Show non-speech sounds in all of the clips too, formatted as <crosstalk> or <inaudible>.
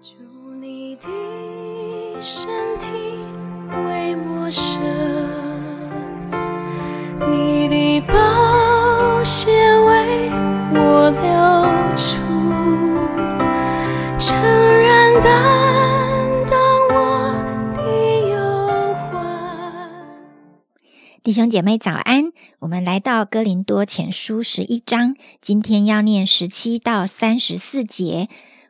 祝你的身体为我舍，你的宝血为我流出，诚然担当我的忧患。弟兄姐妹早安！我们来到哥林多前书十一章，今天要念十七到三十四节。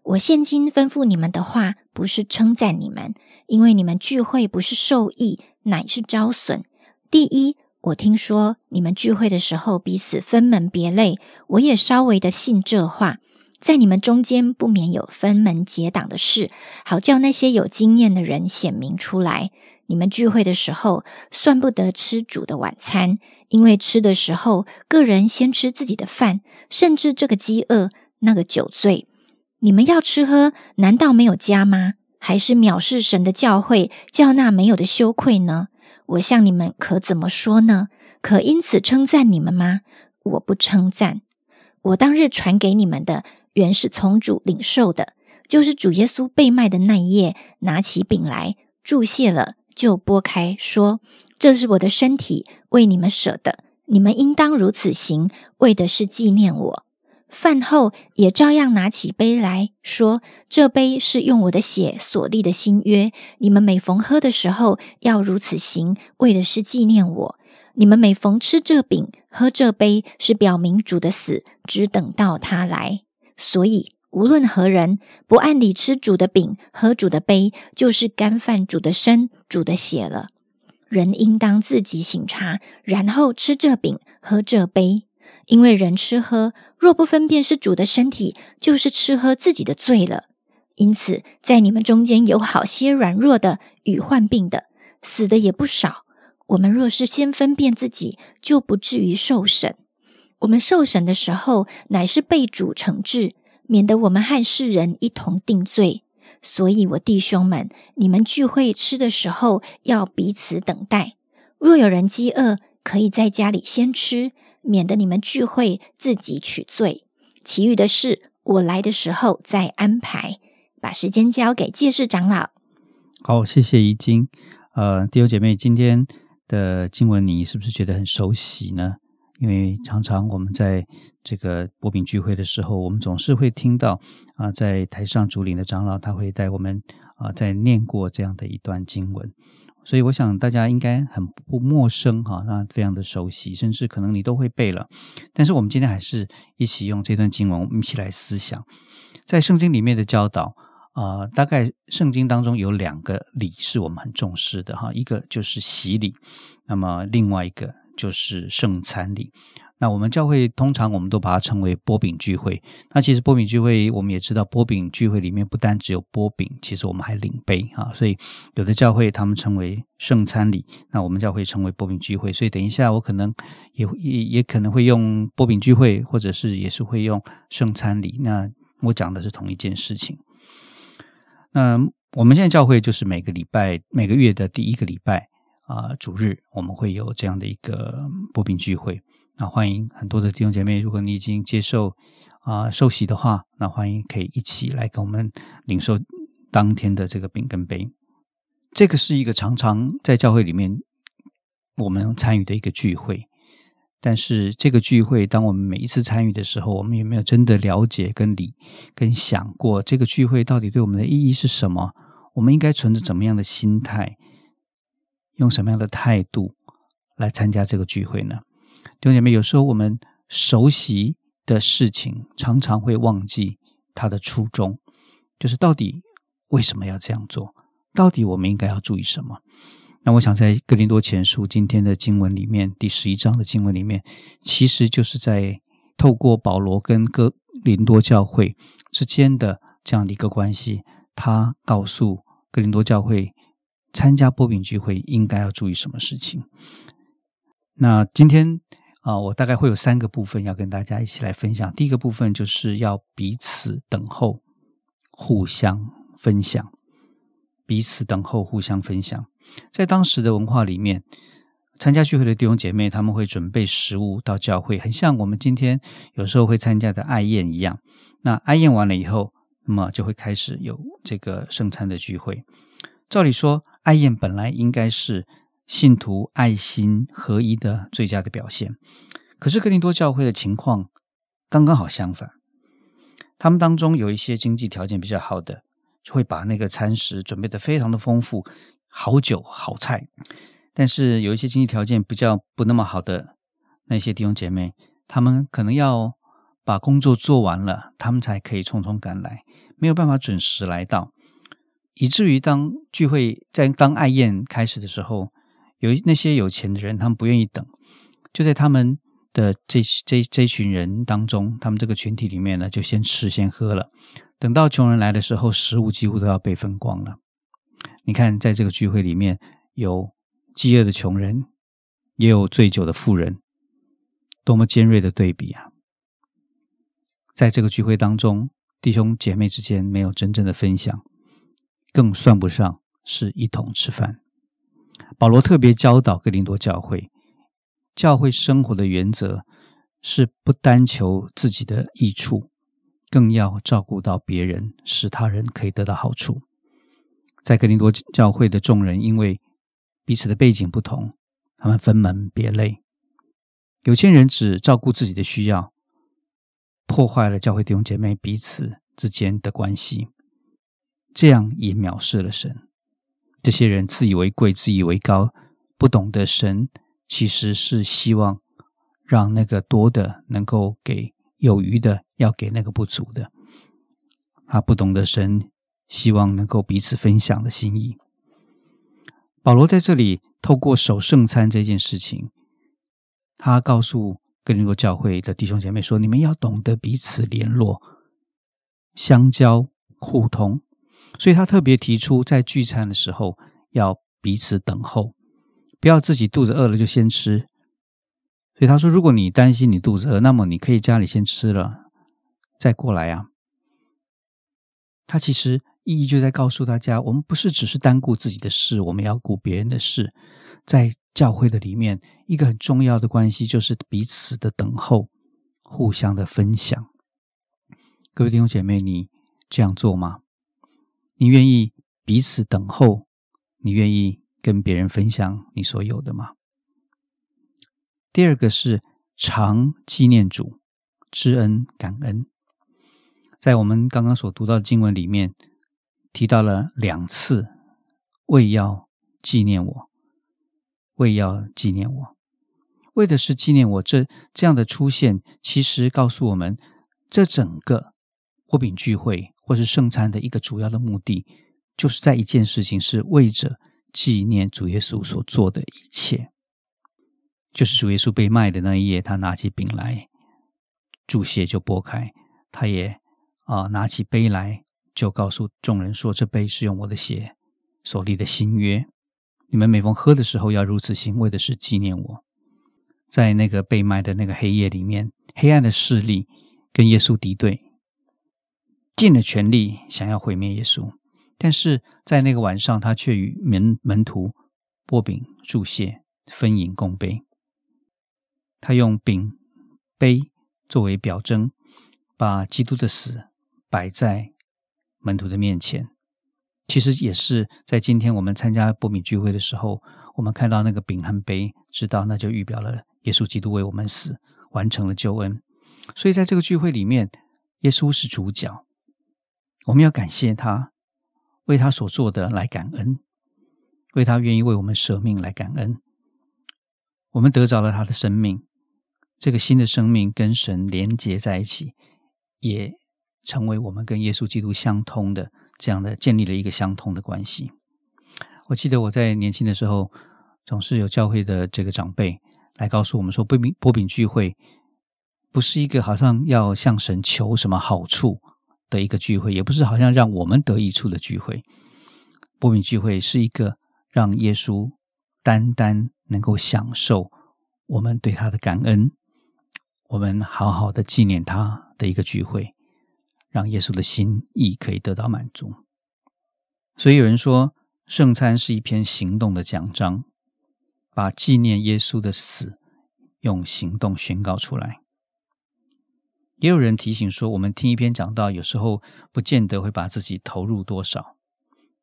我现今吩咐你们的话，不是称赞你们，因为你们聚会不是受益，乃是招损。第一，我听说你们聚会的时候彼此分门别类，我也稍微的信这话，在你们中间不免有分门结党的事，好叫那些有经验的人显明出来。你们聚会的时候，算不得吃主的晚餐，因为吃的时候，个人先吃自己的饭，甚至这个饥饿，那个酒醉。你们要吃喝，难道没有家吗？还是藐视神的教诲，叫那没有的羞愧呢？我向你们可怎么说呢？可因此称赞你们吗？我不称赞。我当日传给你们的，原是从主领受的，就是主耶稣被卖的那一夜，拿起饼来，注谢了，就拨开，说：“这是我的身体，为你们舍的，你们应当如此行，为的是纪念我。”饭后也照样拿起杯来说：“这杯是用我的血所立的新约，你们每逢喝的时候要如此行，为的是纪念我。你们每逢吃这饼、喝这杯，是表明主的死，只等到他来。所以无论何人不按理吃主的饼、喝主的杯，就是干犯主的身、主的血了。人应当自己醒察，然后吃这饼、喝这杯。”因为人吃喝，若不分辨是主的身体，就是吃喝自己的罪了。因此，在你们中间有好些软弱的与患病的，死的也不少。我们若是先分辨自己，就不至于受审。我们受审的时候，乃是被主惩治，免得我们和世人一同定罪。所以，我弟兄们，你们聚会吃的时候，要彼此等待。若有人饥饿，可以在家里先吃。免得你们聚会自己取罪，其余的事我来的时候再安排。把时间交给介世长老。好，谢谢怡晶。呃，弟兄姐妹，今天的经文你是不是觉得很熟悉呢？因为常常我们在这个博饼聚会的时候，我们总是会听到啊，在台上主领的长老他会带我们啊，在念过这样的一段经文。所以我想大家应该很不陌生哈，那非常的熟悉，甚至可能你都会背了。但是我们今天还是一起用这段经文，我们一起来思想，在圣经里面的教导啊，大概圣经当中有两个礼是我们很重视的哈，一个就是洗礼，那么另外一个就是圣餐礼。那我们教会通常我们都把它称为波饼聚会。那其实波饼聚会，我们也知道，波饼聚会里面不单只有波饼，其实我们还领杯啊。所以有的教会他们称为圣餐礼，那我们教会称为波饼聚会。所以等一下我可能也也也可能会用波饼聚会，或者是也是会用圣餐礼。那我讲的是同一件事情。那我们现在教会就是每个礼拜每个月的第一个礼拜啊主日，我们会有这样的一个波饼聚会。那欢迎很多的弟兄姐妹，如果你已经接受啊受洗的话，那欢迎可以一起来跟我们领受当天的这个饼跟杯。这个是一个常常在教会里面我们参与的一个聚会，但是这个聚会，当我们每一次参与的时候，我们有没有真的了解跟理跟想过这个聚会到底对我们的意义是什么？我们应该存着怎么样的心态，用什么样的态度来参加这个聚会呢？弟兄姐妹，有时候我们熟悉的事情，常常会忘记它的初衷，就是到底为什么要这样做？到底我们应该要注意什么？那我想在哥林多前书今天的经文里面，第十一章的经文里面，其实就是在透过保罗跟哥林多教会之间的这样的一个关系，他告诉哥林多教会参加波饼聚会应该要注意什么事情。那今天啊，我大概会有三个部分要跟大家一起来分享。第一个部分就是要彼此等候，互相分享。彼此等候，互相分享。在当时的文化里面，参加聚会的弟兄姐妹他们会准备食物到教会，很像我们今天有时候会参加的爱宴一样。那爱宴完了以后，那么就会开始有这个圣餐的聚会。照理说，爱宴本来应该是信徒爱心合一的最佳的表现，可是格林多教会的情况刚刚好相反。他们当中有一些经济条件比较好的，就会把那个餐食准备的非常的丰富，好酒好菜。但是有一些经济条件比较不那么好的那些弟兄姐妹，他们可能要把工作做完了，他们才可以匆匆赶来。没有办法准时来到，以至于当聚会在当爱宴开始的时候，有那些有钱的人，他们不愿意等，就在他们的这这这群人当中，他们这个群体里面呢，就先吃先喝了。等到穷人来的时候，食物几乎都要被分光了。你看，在这个聚会里面有饥饿的穷人，也有醉酒的富人，多么尖锐的对比啊！在这个聚会当中。弟兄姐妹之间没有真正的分享，更算不上是一同吃饭。保罗特别教导哥林多教会，教会生活的原则是不单求自己的益处，更要照顾到别人，使他人可以得到好处。在哥林多教会的众人，因为彼此的背景不同，他们分门别类。有钱人只照顾自己的需要。破坏了教会弟兄姐妹彼此之间的关系，这样也藐视了神。这些人自以为贵、自以为高，不懂得神其实是希望让那个多的能够给有余的，要给那个不足的。他不懂得神希望能够彼此分享的心意。保罗在这里透过守圣餐这件事情，他告诉。跟林多教会的弟兄姐妹说：“你们要懂得彼此联络、相交、互通。”所以他特别提出，在聚餐的时候要彼此等候，不要自己肚子饿了就先吃。所以他说：“如果你担心你肚子饿，那么你可以家里先吃了，再过来啊。”他其实意义就在告诉大家：我们不是只是单顾自己的事，我们要顾别人的事，在。教会的里面，一个很重要的关系就是彼此的等候，互相的分享。各位弟兄姐妹，你这样做吗？你愿意彼此等候？你愿意跟别人分享你所有的吗？第二个是常纪念主，知恩感恩。在我们刚刚所读到的经文里面，提到了两次，为要纪念我。为要纪念我，为的是纪念我。这这样的出现，其实告诉我们，这整个火饼聚会或是圣餐的一个主要的目的，就是在一件事情，是为着纪念主耶稣所做的一切。就是主耶稣被卖的那一夜，他拿起饼来，注血就拨开，他也啊拿起杯来，就告诉众人说：“这杯是用我的血所立的新约。”你们每逢喝的时候，要如此行，为的是纪念我。在那个被卖的那个黑夜里面，黑暗的势力跟耶稣敌对，尽了全力想要毁灭耶稣。但是在那个晚上，他却与门门徒拨饼祝谢，分饮共杯。他用饼杯作为表征，把基督的死摆在门徒的面前。其实也是在今天我们参加波米聚会的时候，我们看到那个饼和杯，知道那就预表了耶稣基督为我们死，完成了救恩。所以在这个聚会里面，耶稣是主角，我们要感谢他，为他所做的来感恩，为他愿意为我们舍命来感恩。我们得着了他的生命，这个新的生命跟神连结在一起，也成为我们跟耶稣基督相通的。这样的建立了一个相通的关系。我记得我在年轻的时候，总是有教会的这个长辈来告诉我们说，波饼波饼聚会不是一个好像要向神求什么好处的一个聚会，也不是好像让我们得益处的聚会。波饼聚会是一个让耶稣单单能够享受我们对他的感恩，我们好好的纪念他的一个聚会。让耶稣的心意可以得到满足，所以有人说，圣餐是一篇行动的奖章，把纪念耶稣的死用行动宣告出来。也有人提醒说，我们听一篇讲道，有时候不见得会把自己投入多少，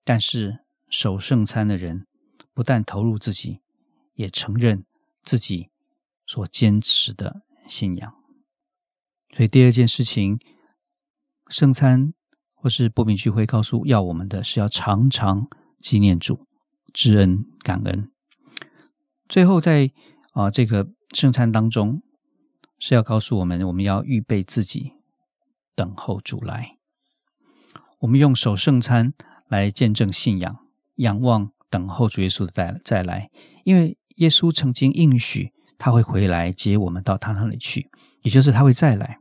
但是守圣餐的人不但投入自己，也承认自己所坚持的信仰。所以第二件事情，圣餐或是波饼聚会告诉要我们的是要常常纪念主、知恩感恩。最后在啊这个圣餐当中。是要告诉我们，我们要预备自己，等候主来。我们用守圣餐来见证信仰，仰望等候主耶稣的再再来。因为耶稣曾经应许他会回来接我们到他那里去，也就是他会再来。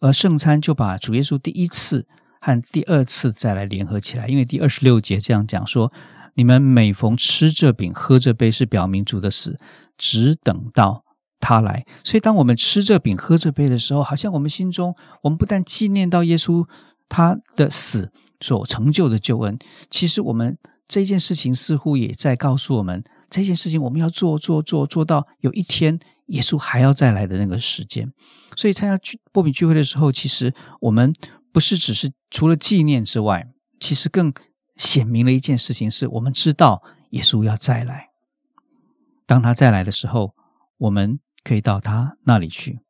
而圣餐就把主耶稣第一次和第二次再来联合起来。因为第二十六节这样讲说：“你们每逢吃这饼、喝这杯，是表明主的死，只等到。”他来，所以当我们吃这饼、喝这杯的时候，好像我们心中，我们不但纪念到耶稣他的死所成就的救恩，其实我们这件事情似乎也在告诉我们，这件事情我们要做、做、做，做到有一天耶稣还要再来的那个时间。所以参加聚波比聚会的时候，其实我们不是只是除了纪念之外，其实更显明了一件事情，是我们知道耶稣要再来。当他再来的时候，我们。可以到他那里去。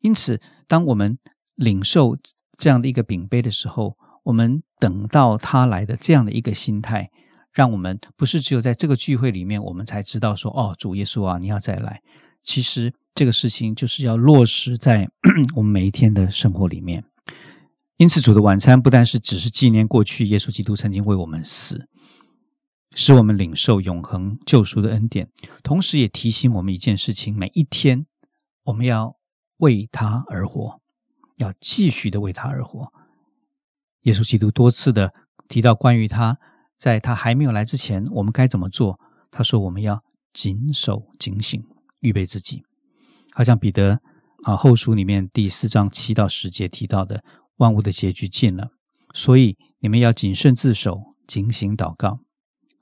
因此，当我们领受这样的一个饼杯的时候，我们等到他来的这样的一个心态，让我们不是只有在这个聚会里面，我们才知道说：“哦，主耶稣啊，你要再来。”其实这个事情就是要落实在 <clears throat> 我们每一天的生活里面。因此，主的晚餐不但是只是纪念过去耶稣基督曾经为我们死。使我们领受永恒救赎的恩典，同时也提醒我们一件事情：每一天我们要为他而活，要继续的为他而活。耶稣基督多次的提到关于他在他还没有来之前，我们该怎么做。他说：“我们要谨守警醒，预备自己。”好像彼得啊后书里面第四章七到十节提到的，万物的结局近了，所以你们要谨慎自守，警醒祷告。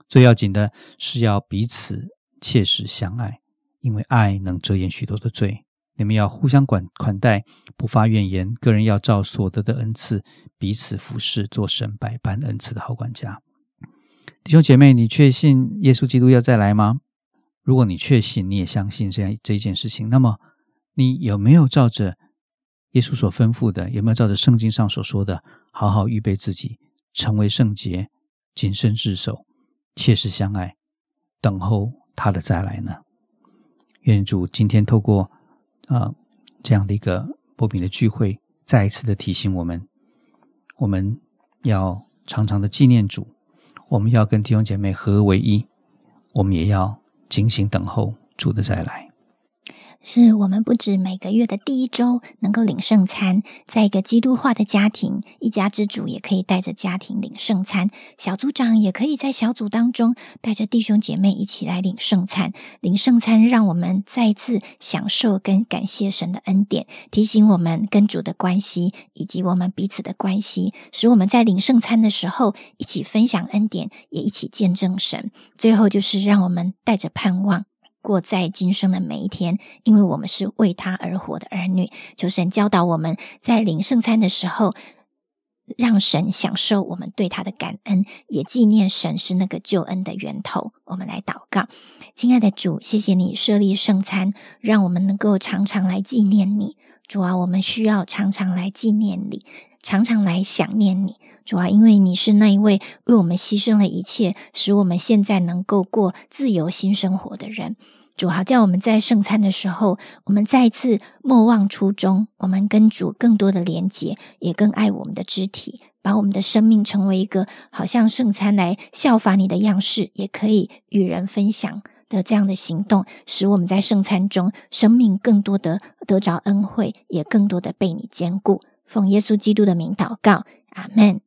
最要紧的是要彼此切实相爱，因为爱能遮掩许多的罪。你们要互相管款待，不发怨言。个人要照所得的恩赐彼此服侍，做神百般恩赐的好管家。弟兄姐妹，你确信耶稣基督要再来吗？如果你确信，你也相信这样这一件事情，那么你有没有照着耶稣所吩咐的，有没有照着圣经上所说的，好好预备自己，成为圣洁，谨慎自守？切实相爱，等候他的再来呢？愿主今天透过啊这样的一个波饼的聚会，再一次的提醒我们，我们要常常的纪念主，我们要跟弟兄姐妹合为一，我们也要警醒等候主的再来。是我们不止每个月的第一周能够领圣餐，在一个基督化的家庭，一家之主也可以带着家庭领圣餐，小组长也可以在小组当中带着弟兄姐妹一起来领圣餐。领圣餐让我们再次享受跟感谢神的恩典，提醒我们跟主的关系以及我们彼此的关系，使我们在领圣餐的时候一起分享恩典，也一起见证神。最后就是让我们带着盼望。过在今生的每一天，因为我们是为他而活的儿女。求神教导我们在领圣餐的时候，让神享受我们对他的感恩，也纪念神是那个救恩的源头。我们来祷告，亲爱的主，谢谢你设立圣餐，让我们能够常常来纪念你。主啊，我们需要常常来纪念你，常常来想念你。主啊，因为你是那一位为我们牺牲了一切，使我们现在能够过自由新生活的人。主好，叫我们在圣餐的时候，我们再次莫忘初衷，我们跟主更多的连结，也更爱我们的肢体，把我们的生命成为一个好像圣餐来效法你的样式，也可以与人分享的这样的行动，使我们在圣餐中生命更多的得着恩惠，也更多的被你兼顾。奉耶稣基督的名祷告，阿门。